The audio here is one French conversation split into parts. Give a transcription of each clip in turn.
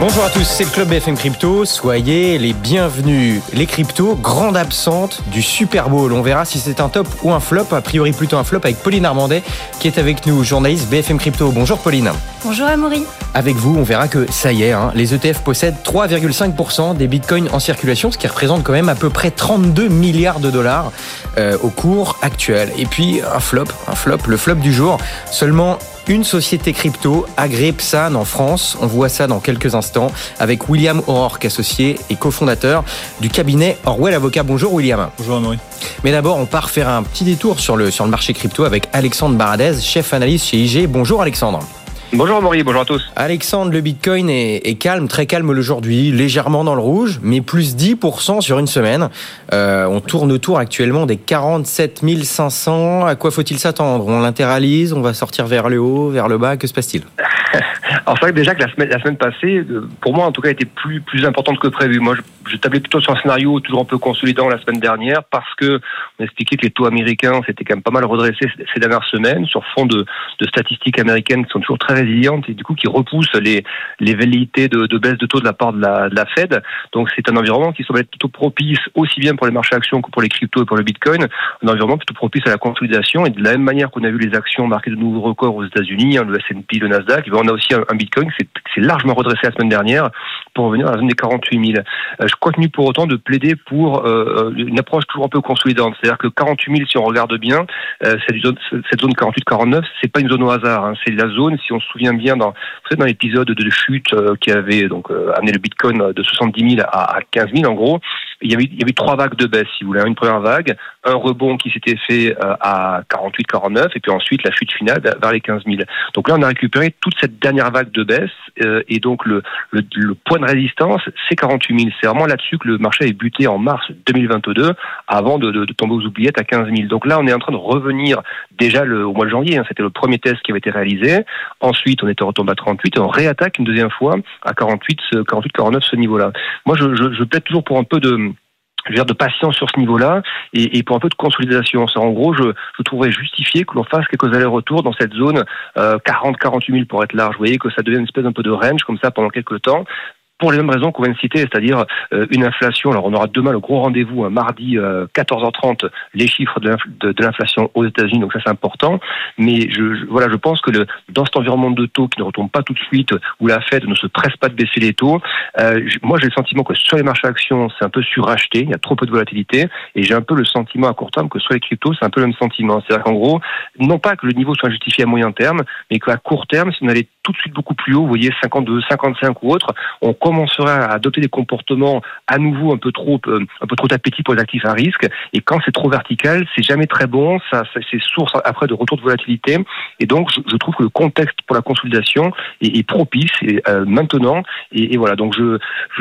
Bonjour à tous, c'est le club BFM Crypto. Soyez les bienvenus. Les cryptos, grande absente du Super Bowl. On verra si c'est un top ou un flop. A priori plutôt un flop avec Pauline Armandet qui est avec nous, journaliste BFM Crypto. Bonjour Pauline. Bonjour Amaury. Avec vous, on verra que ça y est, hein, les ETF possèdent 3,5% des bitcoins en circulation, ce qui représente quand même à peu près 32 milliards de dollars euh, au cours actuel. Et puis un flop, un flop, le flop du jour. Seulement une société crypto agréée PSAN en France. On voit ça dans quelques instants avec William O'Rourke, associé et cofondateur du cabinet Orwell Avocat. Bonjour William. Bonjour Amaury. Mais d'abord, on part faire un petit détour sur le, sur le marché crypto avec Alexandre Baradez, chef analyste chez IG. Bonjour Alexandre. Bonjour Maurice, bonjour à tous. Alexandre, le Bitcoin est, calme, très calme aujourd'hui, légèrement dans le rouge, mais plus 10% sur une semaine. Euh, on tourne autour actuellement des 47 500. À quoi faut-il s'attendre? On l'interalise, on va sortir vers le haut, vers le bas, que se passe-t-il? Alors c'est vrai que déjà que la semaine, la semaine passée, euh, pour moi en tout cas, était plus plus importante que prévu. Moi, je, je tablais plutôt sur un scénario toujours un peu consolidant la semaine dernière parce que on expliquait que les taux américains s'étaient quand même pas mal redressés ces dernières semaines sur fond de, de statistiques américaines qui sont toujours très résilientes et du coup qui repoussent les les velléités de, baisse de taux de la part de la, Fed. Donc c'est un environnement qui semble être plutôt propice aussi bien pour les marchés actions que pour les cryptos et pour le Bitcoin, un environnement plutôt propice à la consolidation. Et de la même manière qu'on a vu les actions marquer de nouveaux records aux États-Unis, hein, le S&P, le Nasdaq, on a aussi un, un Bitcoin qui s'est largement redressé la semaine dernière pour revenir à la zone des 48 000. Euh, je continue pour autant de plaider pour euh, une approche toujours un peu consolidante. C'est-à-dire que 48 000, si on regarde bien, euh, cette zone, cette zone 48-49, c'est pas une zone au hasard. Hein. C'est la zone, si on se souvient bien, dans, dans l'épisode de chute qui avait donc amené le Bitcoin de 70 000 à, à 15 000 en gros, il y avait, il y avait trois vagues de baisse, si vous voulez. Une première vague, un rebond qui s'était fait à 48-49, et puis ensuite la chute finale vers les 15 000. Donc là, on a récupéré toute cette dernière vague de baisse, et donc le, le, le point de résistance, c'est 48 000. C'est vraiment là-dessus que le marché est buté en mars 2022, avant de, de, de, tomber aux oubliettes à 15 000. Donc là, on est en train de revenir déjà le, au mois de janvier. Hein, C'était le premier test qui avait été réalisé. Ensuite, on était retombé à 38 et on réattaque une deuxième fois à 48, 48, 49 ce niveau-là. Moi, je, je, je plaide toujours pour un peu de je veux dire, de patience sur ce niveau-là et, pour un peu de consolidation. En gros, je, je trouverais justifié que l'on fasse quelques allers-retours dans cette zone euh, 40-48 000 pour être large. Vous voyez que ça devient une espèce un peu de range comme ça pendant quelques temps pour les mêmes raisons qu'on vient de citer, c'est-à-dire euh, une inflation. Alors on aura demain le gros rendez-vous, un mardi 14h30, euh, les chiffres de l'inflation aux États-Unis, donc ça c'est important. Mais je, voilà, je pense que le, dans cet environnement de taux qui ne retombe pas tout de suite, où la Fed ne se presse pas de baisser les taux, euh, moi j'ai le sentiment que sur les marchés actions c'est un peu suracheté, il y a trop peu de volatilité, et j'ai un peu le sentiment à court terme que sur les cryptos c'est un peu le même sentiment. C'est-à-dire qu'en gros, non pas que le niveau soit justifié à moyen terme, mais qu'à court terme, si on allait tout de suite beaucoup plus haut, vous voyez 52, 55 ou autre, on commencerait à adopter des comportements à nouveau un peu trop euh, un peu trop d'appétit pour les actifs à risque. Et quand c'est trop vertical, c'est jamais très bon. Ça, c'est source après de retour de volatilité. Et donc, je, trouve que le contexte pour la consolidation est, propice et, euh, maintenant. Et, voilà. Donc, je,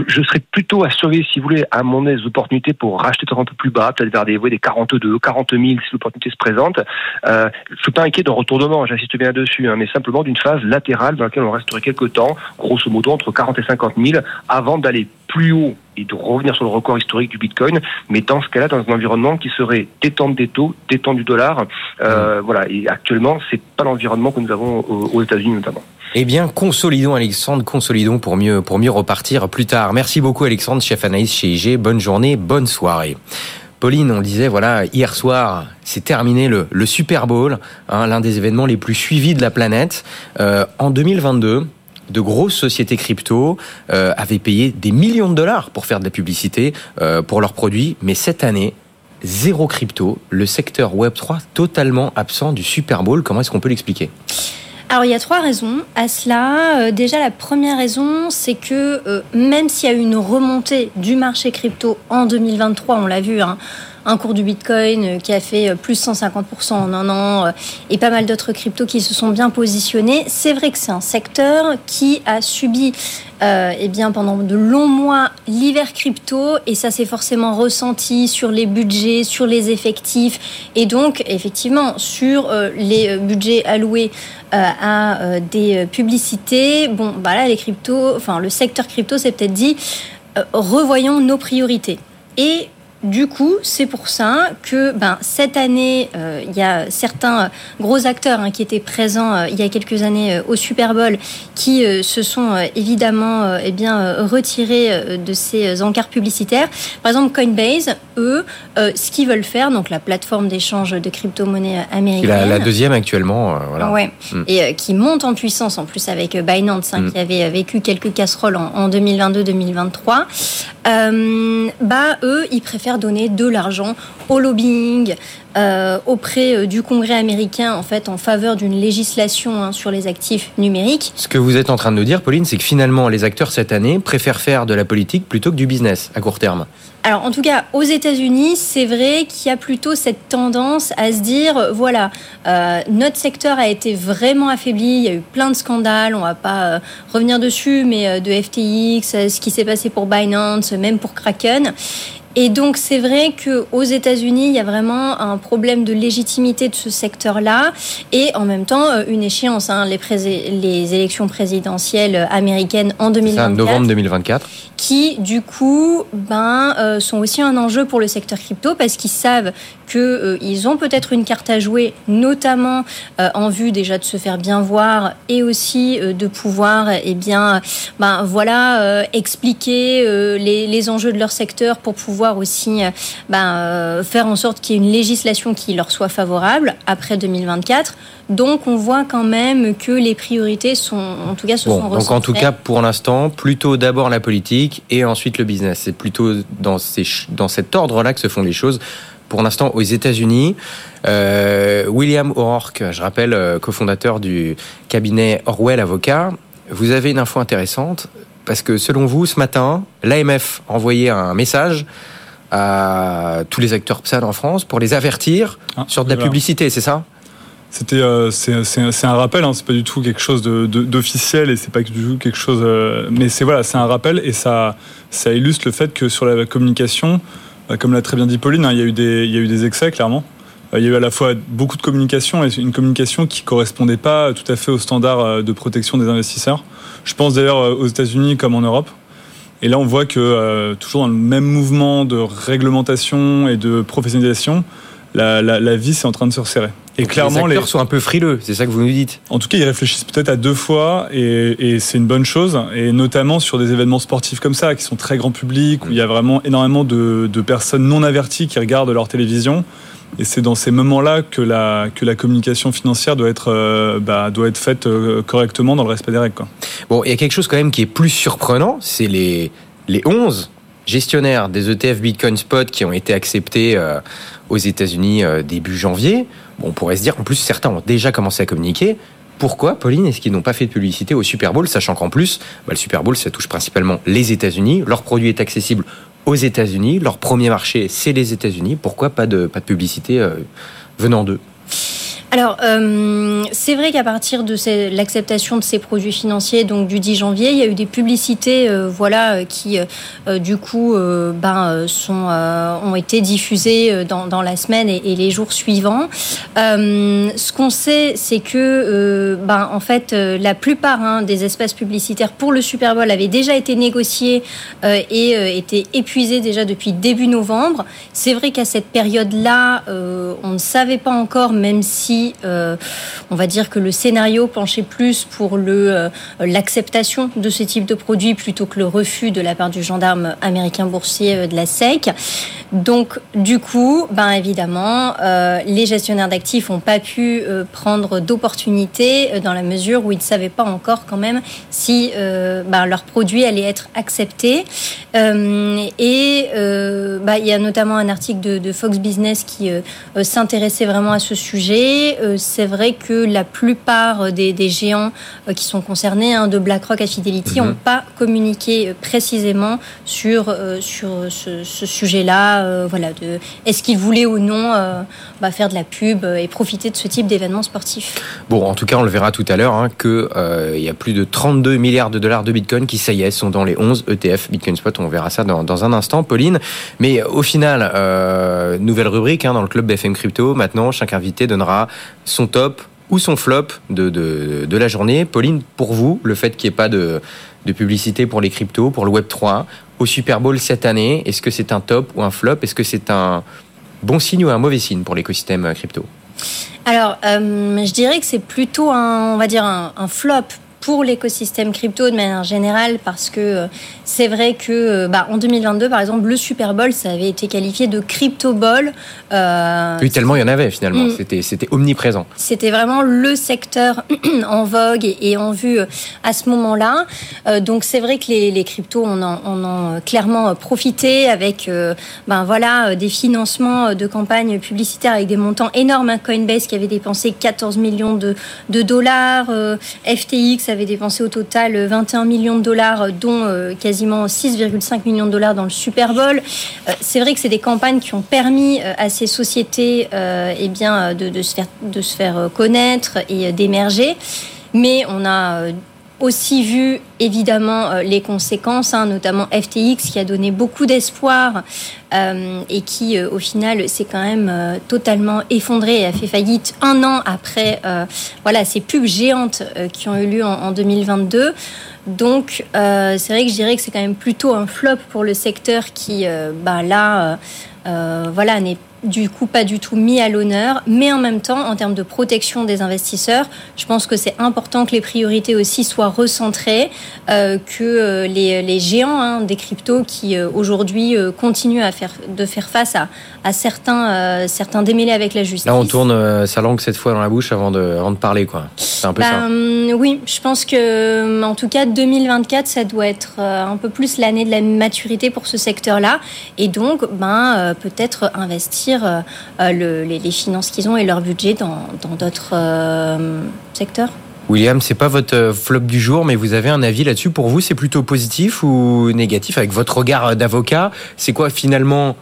je, serais plutôt à surveiller, si vous voulez, à mon aise, opportunités pour racheter un peu plus bas, peut-être vers des, des 42, 40 000 si l'opportunité se présente. Euh, je suis pas inquiet d'un retournement. J'insiste bien dessus, hein, mais simplement d'une phase latérale dans laquelle on resterait quelques temps, grosso modo entre 40 et 50 000, avant d'aller plus haut et de revenir sur le record historique du Bitcoin, mais dans ce cas-là, dans un environnement qui serait détente des taux, détente du dollar. Euh, mmh. Voilà, et actuellement, c'est pas l'environnement que nous avons aux États-Unis notamment. Eh bien, consolidons Alexandre, consolidons pour mieux, pour mieux repartir plus tard. Merci beaucoup Alexandre, chef analyste chez IG. Bonne journée, bonne soirée. Pauline, on disait, voilà, hier soir, c'est terminé le, le, Super Bowl, hein, l'un des événements les plus suivis de la planète. Euh, en 2022, de grosses sociétés crypto euh, avaient payé des millions de dollars pour faire de la publicité euh, pour leurs produits, mais cette année, zéro crypto, le secteur Web3 totalement absent du Super Bowl. Comment est-ce qu'on peut l'expliquer? Alors il y a trois raisons à cela. Euh, déjà la première raison, c'est que même s'il y a eu une remontée du marché crypto en 2023, on l'a vu, hein, un cours du Bitcoin euh, qui a fait plus 150% en un an et pas mal d'autres cryptos qui se sont bien positionnés. C'est vrai que c'est un secteur qui a subi euh, eh bien, pendant de longs mois l'hiver crypto et ça s'est forcément ressenti sur les budgets, sur les effectifs et donc effectivement sur euh, les budgets alloués euh, à euh, des publicités. Bon, bah là, les cryptos, enfin le secteur crypto s'est peut-être dit revoyons nos priorités. Et du coup, c'est pour ça que ben, cette année, euh, il y a certains gros acteurs hein, qui étaient présents euh, il y a quelques années euh, au Super Bowl qui se sont évidemment eh bien, retirés de ces encarts publicitaires. Par exemple, Coinbase, eux, ce qu'ils veulent faire, donc la plateforme d'échange de crypto-monnaies américaine. La, la, deuxième actuellement. voilà. Ouais, mm. Et qui monte en puissance en plus avec Binance, hein, mm. qui avait vécu quelques casseroles en, en 2022-2023. Bah, eux, ils préfèrent donner de l'argent au lobbying, euh, auprès euh, du Congrès américain en fait en faveur d'une législation hein, sur les actifs numériques. Ce que vous êtes en train de nous dire, Pauline, c'est que finalement les acteurs cette année préfèrent faire de la politique plutôt que du business à court terme. Alors en tout cas aux États-Unis, c'est vrai qu'il y a plutôt cette tendance à se dire voilà euh, notre secteur a été vraiment affaibli, il y a eu plein de scandales, on va pas revenir dessus, mais de FTX, ce qui s'est passé pour Binance, même pour Kraken. Et donc c'est vrai qu'aux États-Unis, il y a vraiment un problème de légitimité de ce secteur-là et en même temps euh, une échéance, hein, les, les, élections présidentielles américaines en 2024. novembre 2024. Qui du coup ben, euh, sont aussi un enjeu pour le secteur crypto parce qu'ils savent qu'ils euh, ont peut-être une carte à jouer, notamment en vue déjà de se faire bien voir et aussi de pouvoir eh bien, ben, voilà, expliquer les, les enjeux de leur secteur pour pouvoir aussi euh, ben, euh, faire en sorte qu'il y ait une législation qui leur soit favorable après 2024. Donc on voit quand même que les priorités sont, en tout cas, se sont Donc en tout cas, pour l'instant, plutôt d'abord la politique et ensuite le business. C'est plutôt dans, ces, dans cet ordre-là que se font les choses. Pour l'instant, aux États-Unis, euh, William O'Rourke, je rappelle, cofondateur du cabinet Orwell Avocat, vous avez une info intéressante parce que selon vous, ce matin, l'AMF a envoyé un message à tous les acteurs PSAD en France pour les avertir ah, sur de la publicité, c'est ça? C'était euh, c'est un rappel, hein, c'est pas du tout quelque chose d'officiel de, et c'est pas du tout quelque chose. Euh, mais c'est voilà, c'est un rappel et ça ça illustre le fait que sur la communication, euh, comme l'a très bien dit Pauline, hein, il y a eu des il y a eu des excès clairement. Il y a eu à la fois beaucoup de communication et une communication qui correspondait pas tout à fait aux standards de protection des investisseurs. Je pense d'ailleurs aux États-Unis comme en Europe. Et là, on voit que euh, toujours dans le même mouvement de réglementation et de professionnalisation, la, la, la vie c'est en train de se resserrer. Et clairement, les acteurs sont un peu frileux, c'est ça que vous nous dites. En tout cas, ils réfléchissent peut-être à deux fois, et, et c'est une bonne chose, et notamment sur des événements sportifs comme ça, qui sont très grand public, où il y a vraiment énormément de, de personnes non averties qui regardent leur télévision. Et c'est dans ces moments-là que la, que la communication financière doit être, euh, bah, doit être faite euh, correctement dans le respect des règles. Bon, il y a quelque chose quand même qui est plus surprenant, c'est les, les 11 gestionnaires des ETF Bitcoin Spot qui ont été acceptés euh, aux États-Unis début janvier. Bon, on pourrait se dire, en plus, certains ont déjà commencé à communiquer. Pourquoi, Pauline, est-ce qu'ils n'ont pas fait de publicité au Super Bowl, sachant qu'en plus, bah, le Super Bowl, ça touche principalement les États-Unis. Leur produit est accessible aux États-Unis. Leur premier marché, c'est les États-Unis. Pourquoi pas de, publicité euh, venant d'eux? Alors, euh, c'est vrai qu'à partir de l'acceptation de ces produits financiers, donc du 10 janvier, il y a eu des publicités, euh, voilà, euh, qui du coup, ben, ont été diffusées dans, dans la semaine et, les jours suivants. ce qu'on sait, c'est que, ben, en fait, la plupart hein, des espaces publicitaires pour le Super Bowl avaient déjà été négociés et étaient épuisés déjà depuis début novembre. C'est vrai qu'à cette période-là, on ne savait pas encore, même si euh, on va dire que le scénario penchait plus pour euh, l'acceptation de ce type de produit plutôt que le refus de la part du gendarme américain boursier euh, de la SEC. Donc, du coup, ben évidemment, les gestionnaires d'actifs n'ont pas pu prendre d'opportunités dans la mesure où ils ne savaient pas encore quand même si ben, leur produit allait être accepté. et ben, il y a notamment un article de Fox Business qui s'intéressait vraiment à ce sujet euh, c'est vrai que la plupart des, géants euh, qui sont concernés, hein, de BlackRock à Fidelity, n'ont mhm. pas communiqué euh, précisément sur, sur ce, sujet-là. voilà, de est-ce qu'ils voulaient ou non bah, faire de la pub et profiter de ce type d'événements sportifs. Bon, en tout cas, on le verra tout à l'heure, hein, qu'il y a plus de 32 milliards de dollars de Bitcoin qui, ça y est, sont dans les 11 ETF Bitcoin Spot. On verra ça dans, un instant, Pauline. Mais au final, nouvelle rubrique hein, dans le club BFM Crypto. Maintenant, chaque invité donnera son top ou son flop de, la journée. Pauline, pour vous, le fait qu'il n'y ait pas de, de publicité pour les cryptos, pour le Web 3, au Super Bowl cette année, est-ce que c'est un top ou un flop? Est-ce que c'est un bon signe ou un mauvais signe pour l'écosystème euh, crypto? Alors, euh, je dirais que c'est plutôt un, va dire un, un flop pour l'écosystème crypto de manière générale parce que euh, c'est vrai que euh, bah, en 2022 par exemple le Super Bowl ça avait été qualifié de crypto bowl euh, oui tellement il y en avait finalement. Mm. c'était c'était omniprésent. C'était vraiment le secteur en vogue et, en vue à ce moment-là. Donc c'est vrai que les, les cryptos on en, on en clairement profité avec ben voilà des financements de campagnes publicitaires avec des montants énormes. Coinbase qui avait dépensé 14 millions de, de dollars FTX avait dépensé au total 21 millions de dollars, dont euh, quasiment 6,5 millions de dollars dans le Super Bowl. Euh, c'est vrai que c'est des campagnes qui ont permis euh, à ces sociétés eh bien, de, de, se faire, de se faire connaître et d'émerger. Mais on a aussi vu évidemment euh, les conséquences, hein, notamment FTX qui a donné beaucoup d'espoir euh, et qui euh, au final s'est quand même totalement effondré et a fait faillite un an après voilà ces pubs géantes qui ont eu lieu en, en 2022. Donc c'est vrai que je dirais que c'est quand même plutôt un flop pour le secteur qui bah, là voilà n'est du coup pas du tout mis à l'honneur, mais en même temps, en termes de protection des investisseurs, je pense que c'est important que les priorités aussi soient recentrées, euh, que euh, les, les, géants hein, des cryptos qui euh, aujourd'hui euh, continuent à faire, de faire face à, à certains, certains démêlés avec la justice. Là, on tourne sa langue cette fois dans la bouche avant de, avant de parler, quoi. C'est un peu bah, ça. oui, je pense que, en tout cas, 2024, ça doit être un peu plus l'année de la maturité pour ce secteur-là, et donc, ben, peut-être investir euh, les, les, finances qu'ils ont et leur budget dans d'autres euh, secteurs. William, c'est pas votre flop du jour, mais vous avez un avis là-dessus. Pour vous, c'est plutôt positif ou négatif avec votre regard d'avocat? C'est quoi finalement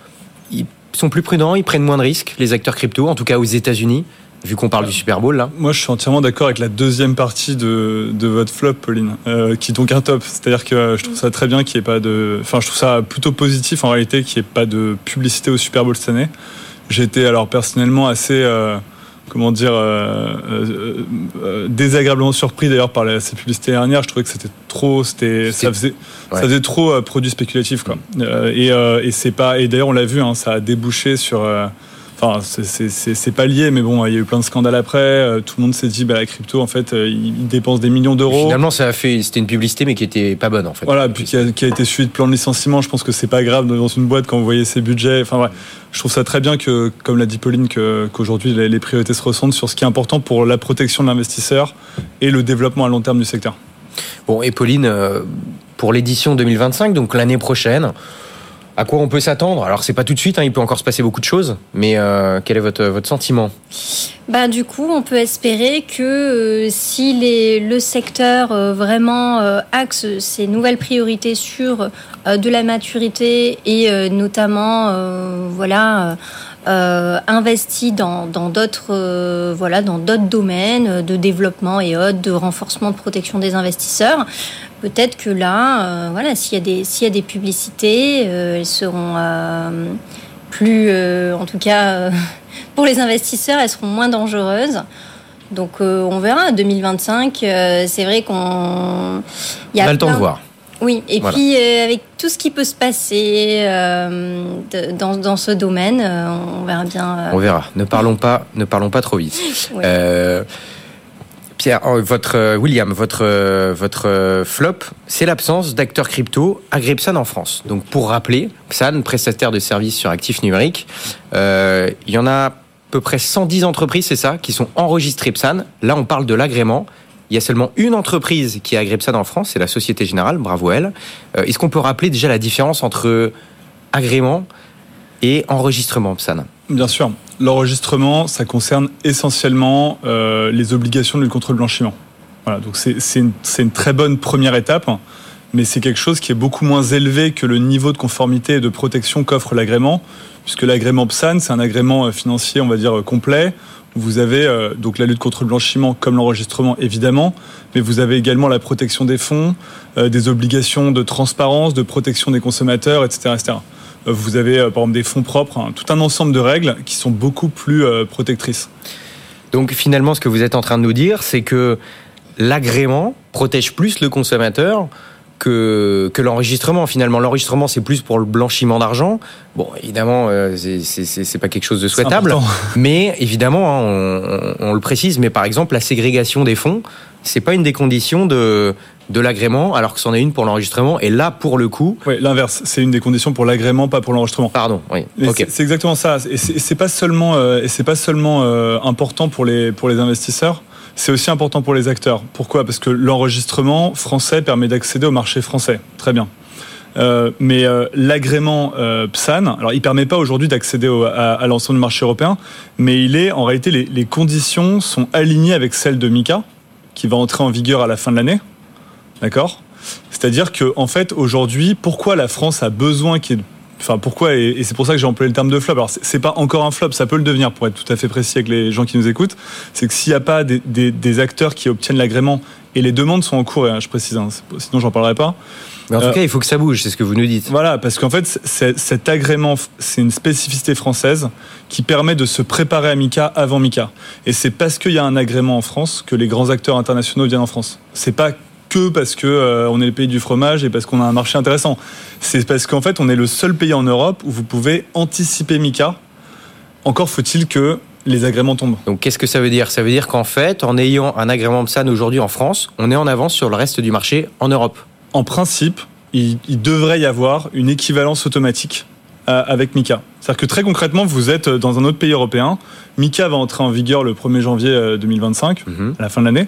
Ils sont plus prudents, ils prennent moins de risques, les acteurs crypto, en tout cas aux États-Unis? Vu qu'on parle du Super Bowl là Moi je suis entièrement d'accord avec la deuxième partie de, de votre flop Pauline, euh, qui est donc un top. C'est-à-dire que je trouve ça très bien qu'il n'y ait pas de... Enfin je trouve ça plutôt positif en réalité qu'il n'y ait pas de publicité au Super Bowl cette année. Été alors personnellement assez... Euh, comment dire, euh, euh, euh, désagréablement surpris d'ailleurs par la, ces publicités dernières. Je trouvais que c'était trop, c'était, ça faisait, ouais. ça faisait trop euh, produit spéculatif, quoi. Euh, et, et c'est pas, et d'ailleurs on l'a vu, hein, ça a débouché sur Enfin, c'est pas lié, mais bon, il y a eu plein de scandales après. Euh, tout le monde s'est dit, bah, la crypto, en fait, euh, ils dépensent des millions d'euros. Finalement, ça a fait, c'était une publicité, mais qui était pas bonne, en fait. Voilà, puis qui a, qui a été suivie de plan de licenciement. Je pense que c'est pas grave dans une boîte quand vous voyez ses budgets. Enfin, ouais, je trouve ça très bien que, comme l'a dit Pauline, qu'aujourd'hui les priorités se ressentent sur ce qui est important pour la protection de l'investisseur et le développement à long terme du secteur. Bon, et Pauline, euh, pour l'édition 2025, donc l'année prochaine, à quoi on peut s'attendre? Alors c'est pas tout de suite, hein, il peut encore se passer beaucoup de choses, mais euh, quel est votre, votre sentiment? Bah, du coup, on peut espérer que euh, si les, le secteur euh, vraiment axe ses nouvelles priorités sur de la maturité et notamment voilà euh, investi dans d'autres euh, voilà dans d'autres domaines de développement et autres de renforcement de protection des investisseurs. Peut-être que là euh, voilà s'il y a des s'il y a des publicités euh, elles seront plus en tout cas pour les investisseurs elles seront moins dangereuses. Donc on verra. 2025 c'est vrai qu'on il y a, a le temps de voir oui, et voilà. puis euh, avec tout ce qui peut se passer euh, de, dans, dans, ce domaine, euh, on verra bien. On verra. Ne parlons pas, ne parlons pas trop vite. ouais. Pierre, votre William, votre votre flop, c'est l'absence d'acteurs crypto agréés PSAN en France. Donc pour rappeler, PSAN, prestataire de services sur actifs numériques, il y en a à peu près 110 entreprises, c'est ça, qui sont enregistrées PSAN. Là, on parle de l'agrément. Il y a seulement une entreprise qui a agréé ça en France, c'est la Société Générale, bravo elle. Euh, Est-ce qu'on peut rappeler déjà la différence entre agrément et enregistrement PSAN Bien sûr. L'enregistrement, ça concerne essentiellement euh, les obligations de lutte contre le blanchiment. Voilà, donc c'est une, une très bonne première étape, mais c'est quelque chose qui est beaucoup moins élevé que le niveau de conformité et de protection qu'offre l'agrément, puisque l'agrément PSAN, c'est un agrément financier, on va dire, complet, vous avez euh, donc la lutte contre le blanchiment comme l'enregistrement évidemment, mais vous avez également la protection des fonds, euh, des obligations de transparence, de protection des consommateurs, etc. Euh, vous avez par exemple des fonds propres, hein, tout un ensemble de règles qui sont beaucoup plus protectrices. Donc finalement, ce que vous êtes en train de nous dire, c'est que l'agrément protège plus le consommateur que, que l'enregistrement. Finalement, l'enregistrement, c'est plus pour le blanchiment d'argent. Bon, évidemment, euh, c'est- pas quelque chose de souhaitable. Mais évidemment, hein, on, on- on le précise, mais par exemple, la ségrégation des fonds, c'est pas une des conditions de, de l'agrément, alors que c'en est une pour l'enregistrement. Et là, pour le coup, Ouais, l'inverse, c'est une des conditions pour l'agrément, pas pour l'enregistrement. pardon, oui, Mais ok. c'est- exactement ça. Et c'est pas seulement, euh, et c'est pas seulement euh, important pour les pour les investisseurs. C'est aussi important pour les acteurs. Pourquoi? Parce que l'enregistrement français permet d'accéder au marché français. Très bien. Euh, mais euh, l'agrément euh, PSAN, alors il permet pas aujourd'hui d'accéder à, l'ensemble du marché européen, mais il est en réalité les, les conditions sont alignées avec celles de MICA, qui va entrer en vigueur à la fin de l'année. D'accord? C'est-à-dire que en fait aujourd'hui, pourquoi la France a besoin qu'il y ait Enfin, pourquoi Et, c'est pour ça que j'ai employé le terme de flop. Alors, c'est- pas encore un flop, ça peut le devenir, pour être tout à fait précis avec les gens qui nous écoutent. C'est que s'il n'y a pas des, des- des acteurs qui obtiennent l'agrément, et les demandes sont en cours, hein, je précise, hein, sinon j'en parlerai pas. Mais en tout Euh, cas, il faut que ça bouge, c'est ce que vous nous dites. Voilà, parce qu'en fait, cet agrément, c'est une spécificité française qui permet de se préparer à Mika avant Mika. Et c'est parce qu'il y a un agrément en France que les grands acteurs internationaux viennent en France. C'est pas que parce que euh, on est le pays du fromage et parce qu'on a un marché intéressant. C'est parce qu'en fait, on est le seul pays en Europe où vous pouvez anticiper Mika. Encore faut-il que les agréments tombent. Donc, qu'est-ce que ça veut dire? Ça veut dire qu'en fait, en ayant un agrément PSAN aujourd'hui en France, on est en avance sur le reste du marché en Europe. en principe, il, il devrait y avoir une équivalence automatique euh, avec Mika. C'est-à-dire que très concrètement, vous êtes dans un autre pays européen. Mika va entrer en vigueur le 1er janvier euh, 2025, Mhm. à la fin de l'année.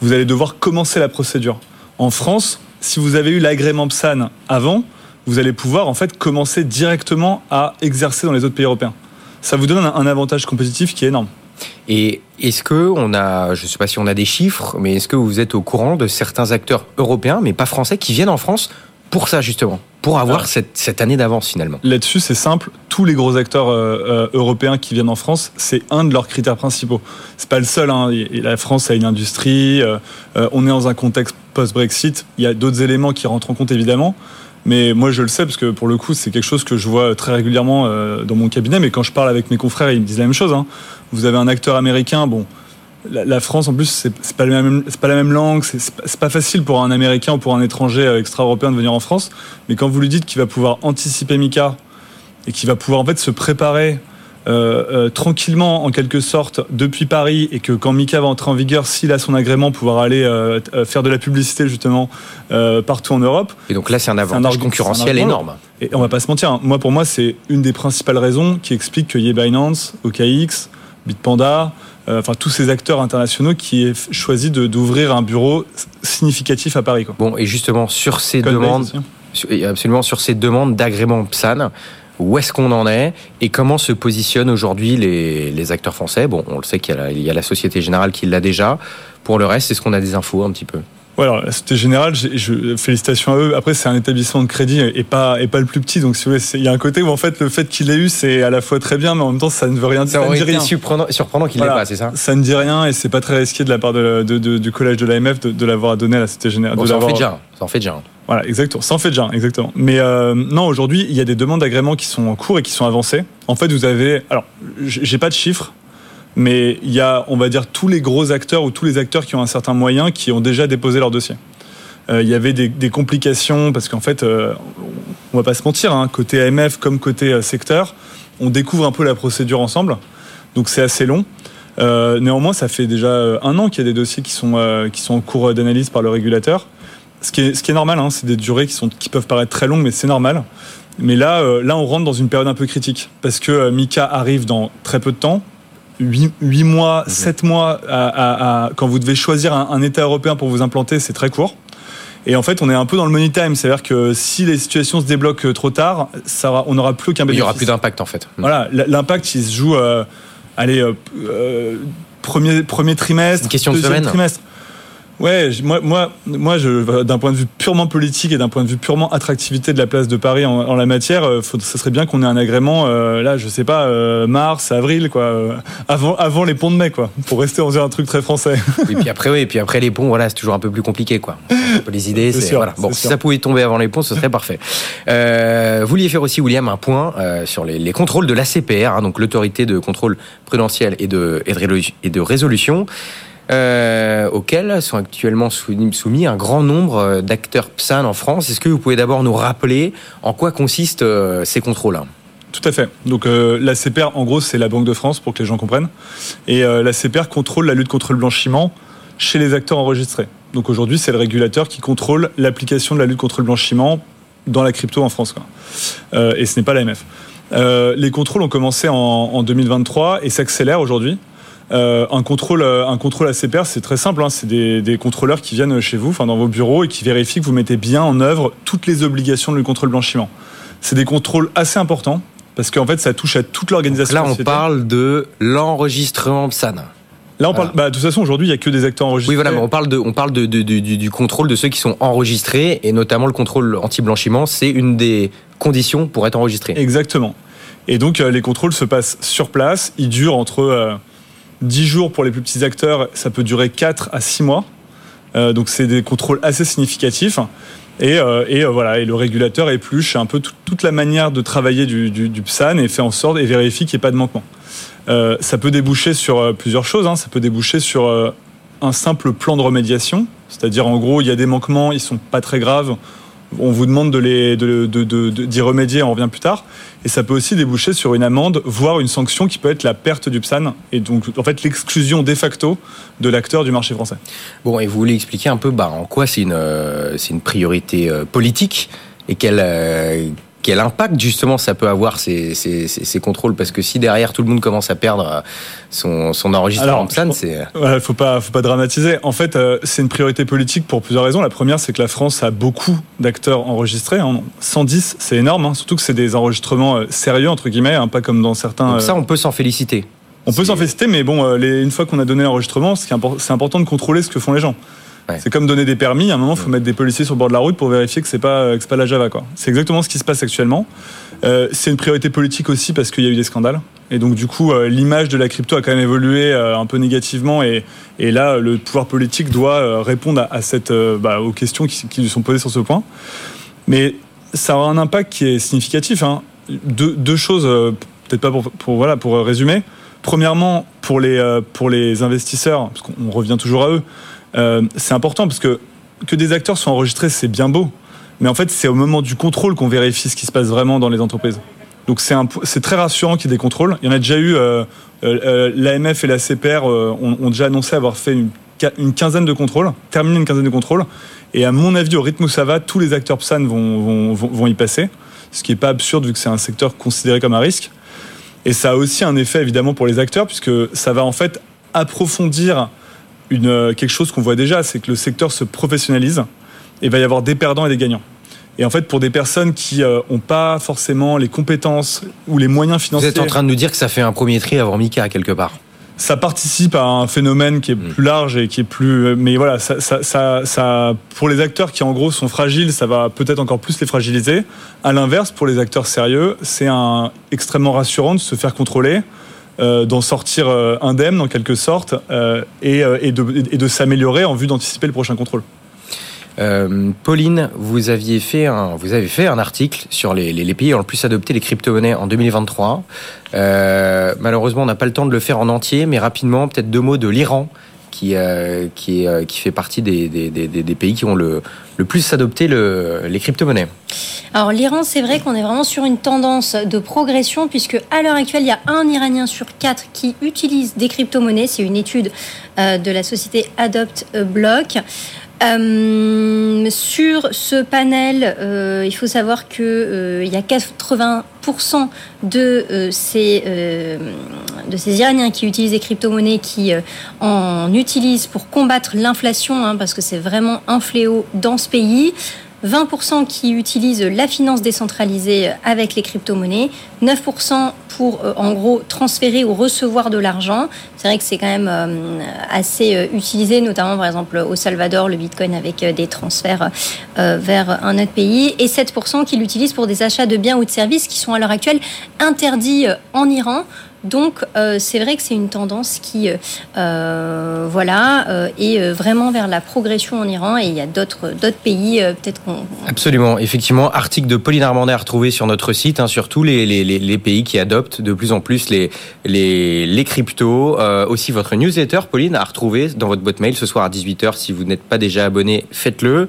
Vous allez devoir commencer la procédure. En France, si vous avez eu l'agrément PSAN avant, vous allez pouvoir en fait commencer directement à exercer dans les autres pays européens. Ça vous donne un, avantage compétitif qui est énorme. Et est-ce que on a, je ne sais pas si on a des chiffres, mais est-ce que vous êtes au courant de certains acteurs européens, mais pas français, qui viennent en France pour ça justement, pour avoir Ah. cette, cette année d'avance finalement Là-dessus, c'est simple. Tous les gros acteurs euh, euh, européens qui viennent en France, c'est un de leurs critères principaux. C'est pas le seul. Hein. La France a une industrie. euh, on est dans un contexte post-Brexit. Il y a d'autres éléments qui rentrent en compte évidemment. Mais moi, je le sais parce que pour le coup, c'est quelque chose que je vois très régulièrement dans mon cabinet. Mais quand je parle avec mes confrères, ils me disent la même chose. hein. Vous avez un acteur américain. Bon, la, la France, en plus, c'est pas, la même- pas la même langue. C'est pas- pas facile pour un Américain ou pour un étranger euh, extra-européen de venir en France. Mais quand vous lui dites qu'il va pouvoir anticiper Mika et qu'il va pouvoir en fait se préparer euh, euh, tranquillement en quelque sorte depuis Paris et que quand Mika va entrer en vigueur, s'il a son agrément, pouvoir aller euh, faire de la publicité justement partout en Europe. Et donc là, c'est un avantage concurrentiel un énorme. Et on va pas se mentir, hein. moi pour moi c'est une des principales raisons qui explique qu'il y ait Binance, OKX, Bitpanda, enfin tous ces acteurs internationaux qui aient choisi d'ouvrir un bureau significatif à Paris. Quoi. Bon, et justement sur ces demandes, hein. sur- absolument sur ces demandes d'agrément PSAN, où est-ce qu'on en est et comment se positionnent aujourd'hui les, les acteurs français? Bon, on le sait qu'il y, a la- il y a la Société Générale qui l'a déjà. Pour le reste, est-ce qu'on a des infos un petit peu La Société Générale, j'ai- je, félicitations à eux. Après, c'est un établissement de crédit et pas, et pas le plus petit. Donc, si vous voulez, c'est- il y a un côté où, en fait, le fait qu'il ait eu, c'est à la fois très bien, mais en même temps, ça ne veut rien dire. Ça Ça ne aurait été rien. surprenant, surprenant qu'il l'ait Voilà. pas, c'est ça? Ça ne dit rien et c'est pas très risqué de la part de, de- de- du collège de l'AMF de, de l'avoir donné à la Société Générale. Bon, de ça en fait déjà ça en fait déjà. Voilà, exactement. Ça en fait déjà, exactement. Mais euh, non, aujourd'hui, il y a des demandes d'agrément qui sont en cours et qui sont avancées. En fait, vous avez. Alors, j'ai pas de chiffres, mais il y a, on va dire, tous les gros acteurs ou tous les acteurs qui ont un certain moyen qui ont déjà déposé leur dossier. Euh, il y avait des, des complications parce qu'en fait, euh, on va pas se mentir, hein, côté AMF comme côté euh, secteur, on découvre un peu la procédure ensemble. Donc c'est assez long. Euh, néanmoins, ça fait déjà euh, un an qu'il y a des dossiers qui sont, euh, qui sont en cours d'analyse par le régulateur. Ce qui est, ce qui est normal, hein, c'est des durées qui, sont, qui peuvent paraître très longues, mais c'est normal. Mais là, là, on rentre dans une période un peu critique parce que Mika arrive dans très peu de temps. 8, mois, 7 mois, à- à- à- quand vous devez choisir un, un État européen pour vous implanter, c'est très court. Et en fait, on est un peu dans le money time, c'est-à-dire que si les situations se débloquent trop tard, ça on n'aura plus aucun Il bénéfice. y aura plus d'impact en fait. Voilà, l'impact, il se joue, euh, allez, euh, euh, premier, premier trimestre, Une question de deuxième semaine. trimestre. Ouais, moi, moi, moi d'un point de vue purement politique et d'un point de vue purement attractivité de la place de Paris en, la matière, euh, faut, ce serait bien qu'on ait un agrément, euh, là, je sais pas, euh, mars, avril, quoi, avant, avant les ponts de mai, quoi, pour rester dans un truc très français. Et puis après, oui, et puis après les ponts, voilà, c'est toujours un peu plus compliqué, quoi. Les idées, c'est voilà. Bon, si ça pouvait tomber avant les ponts, ce serait parfait. vous vouliez faire aussi, William, un point sur les, les, contrôles de l'ACPR, hein, donc l'autorité de contrôle prudentiel et de, et de résolution euh, auxquels sont actuellement soumis un grand nombre euh, d'acteurs PSAN en France. Est-ce que vous pouvez d'abord nous rappeler en quoi consistent euh, ces contrôles tout à fait. Donc la CPR, en gros, c'est la Banque de France pour que les gens comprennent. Et la CPR contrôle la lutte contre le blanchiment chez les acteurs enregistrés. Donc aujourd'hui, c'est le régulateur qui contrôle l'application de la lutte contre le blanchiment dans la crypto en France. et ce n'est pas l'AMF. les contrôles ont commencé en, en 2023 et s'accélèrent aujourd'hui. Euh, un contrôle, euh, un contrôle ACPR, c'est très simple. Hein. c'est des, contrôleurs qui viennent chez vous, enfin dans vos bureaux, et qui vérifient que vous mettez bien en œuvre toutes les obligations de le contrôle blanchiment. C'est des contrôles assez importants parce qu'en fait, ça touche à toute l'organisation. Là, on parle de l'enregistrement PSAN. Là, on parle. Bah, de toute façon, aujourd'hui, il n'y a que des acteurs enregistrés. Oui, voilà, mais on parle de, on parle de, du, contrôle de ceux qui sont enregistrés, et notamment le contrôle anti-blanchiment, c'est une des conditions pour être enregistré. Exactement. Et donc, euh, les contrôles se passent sur place. Ils durent entre 10 jours pour les plus petits acteurs, ça peut durer 4 à 6 mois. Euh, donc c'est des contrôles assez significatifs. Et, euh, euh, voilà, le régulateur épluche un peu toute la manière de travailler du, PSAN et fait en sorte et vérifie qu'il n'y ait pas de manquement. ça peut déboucher sur plusieurs choses. Hein. Ça peut déboucher sur un simple plan de remédiation, c'est-à-dire en gros il y a des manquements, ils sont pas très graves, on vous demande de les, d'y remédier, on revient plus tard. Et ça peut aussi déboucher sur une amende, voire une sanction qui peut être la perte du PSAN et donc en fait l'exclusion de facto de l'acteur du marché français. Bon, et vous voulez expliquer un peu bah, en quoi c'est une, euh, c'est une priorité euh, politique et quelle, euh, quel impact justement ça peut avoir ces, ces, ces, contrôles? Parce que si derrière tout le monde commence à perdre euh, son, son enregistrement en PSAN, c'est. Ouais, faut pas, faut pas dramatiser. En fait, euh, c'est une priorité politique pour plusieurs raisons. La première, c'est que la France a beaucoup d'acteurs enregistrés. 110, hein. c'est énorme. Hein. Surtout que c'est des enregistrements euh, sérieux entre guillemets, hein, pas comme dans certains. Donc ça, on peut s'en féliciter. On peut s'en féliciter, mais bon, les, une fois qu'on a donné l'enregistrement, c'est important de contrôler ce que font les gens. C'est comme donner des permis. À un moment, il faut mettre des policiers sur le bord de la route pour vérifier que c'est pas que pas la Java. quoi. C'est exactement ce qui se passe actuellement. Euh, c'est une priorité politique aussi parce qu'il y a eu des scandales. Et donc du coup, euh, l'image de la crypto a quand même évolué euh, un peu négativement. Et, et, là, le pouvoir politique doit répondre à, cette, bah, aux questions qui, qui, lui sont posées sur ce point. Mais ça aura un impact qui est significatif. Hein. Deux, deux, choses, peut-être pas pour, pour, voilà, pour résumer. Premièrement, pour les, pour les investisseurs, parce qu'on revient toujours à eux, euh, c'est important parce que que des acteurs soient enregistrés, c'est bien beau. Mais en fait, c'est au moment du contrôle qu'on vérifie ce qui se passe vraiment dans les entreprises. Donc c'est très rassurant qu'il y ait des contrôles. Il y en a déjà eu, euh, euh, l'AMF et la CPR ont, déjà annoncé avoir fait une, quinzaine de contrôles, terminé une quinzaine de contrôles. Et à mon avis, au rythme où ça va, tous les acteurs PSAN vont, y passer. Ce qui n'est pas absurde vu que c'est un secteur considéré comme un risque. Et ça a aussi un effet évidemment pour les acteurs puisque ça va en fait approfondir une, euh, quelque chose qu'on voit déjà, c'est que le secteur se professionnalise et va y avoir des perdants et des gagnants. Et en fait, pour des personnes qui n'ont euh, pas forcément les compétences ou les moyens financiers. Vous êtes en train de nous dire que ça fait un premier tri avant Mika, quelque part ça participe à un phénomène qui est mm. plus large et qui est plus. Euh, mais voilà, ça, ça, ça, pour les acteurs qui en gros sont fragiles, ça va peut-être encore plus les fragiliser. À l'inverse, pour les acteurs sérieux, c'est un extrêmement rassurant de se faire contrôler. Euh, d'en sortir euh, indemne en quelque sorte euh, et, de, s'améliorer en vue d'anticiper le prochain contrôle. Pauline, vous aviez fait un, vous avez fait un article sur les, les, les pays le plus adopté les crypto-monnaies en 2023. malheureusement, on n'a pas le temps de le faire en entier, mais rapidement, peut-être deux mots de l'Iran qui, euh, euh, qui fait partie des, pays qui ont le, plus adopté le, les crypto-monnaies. Alors l'Iran, c'est vrai qu'on est vraiment sur une tendance de progression puisque à l'heure actuelle, il y a un Iranien sur quatre qui utilise des crypto-monnaies. C'est une étude euh, de la société Adopt Block. Sur ce panel, il faut savoir que euh, il y a 80% de ces de ces Iraniens qui utilisent des crypto-monnaies qui en utilisent pour combattre l'inflation, hein, parce que c'est vraiment un fléau dans ce pays. 20% qui utilisent la finance décentralisée avec les crypto-monnaies, 9% pour en gros transférer ou recevoir de l'argent. C'est vrai que c'est quand même assez utilisé, notamment par exemple au Salvador, le Bitcoin avec des transferts vers un autre pays, et 7% qui l'utilisent pour des achats de biens ou de services qui sont à l'heure actuelle interdits en Iran. Donc euh, c'est vrai que c'est une tendance qui, euh, euh, voilà, est vraiment vers la progression en Iran et il y a d'autres pays peut-être qu'on. Absolument, effectivement, article de Pauline Armandet à retrouver sur notre site, hein, sur tous les, les, les, pays qui adoptent de plus en plus les les, les cryptos. aussi votre newsletter, Pauline, à retrouver dans votre boîte mail ce soir à 18h. Si vous n'êtes pas déjà abonné, faites-le.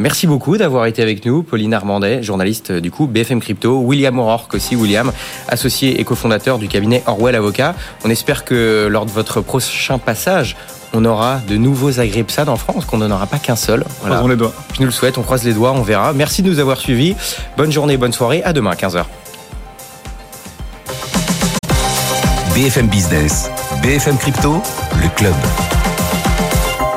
merci beaucoup d'avoir été avec nous, Pauline Armandet, journaliste du coup BFM Crypto, William O'Rourke aussi, William, associé et cofondateur du cabinet Orwell Avocat. On espère que lors de votre prochain passage, on aura de nouveaux agripsades en France, qu'on n'en aura pas qu'un seul. Voilà. Croisons les doigts. Je nous le souhaite, on croise les doigts, on verra. Merci de nous avoir suivis. Bonne journée, bonne soirée. À demain, 15h. BFM Business, BFM Crypto, le club.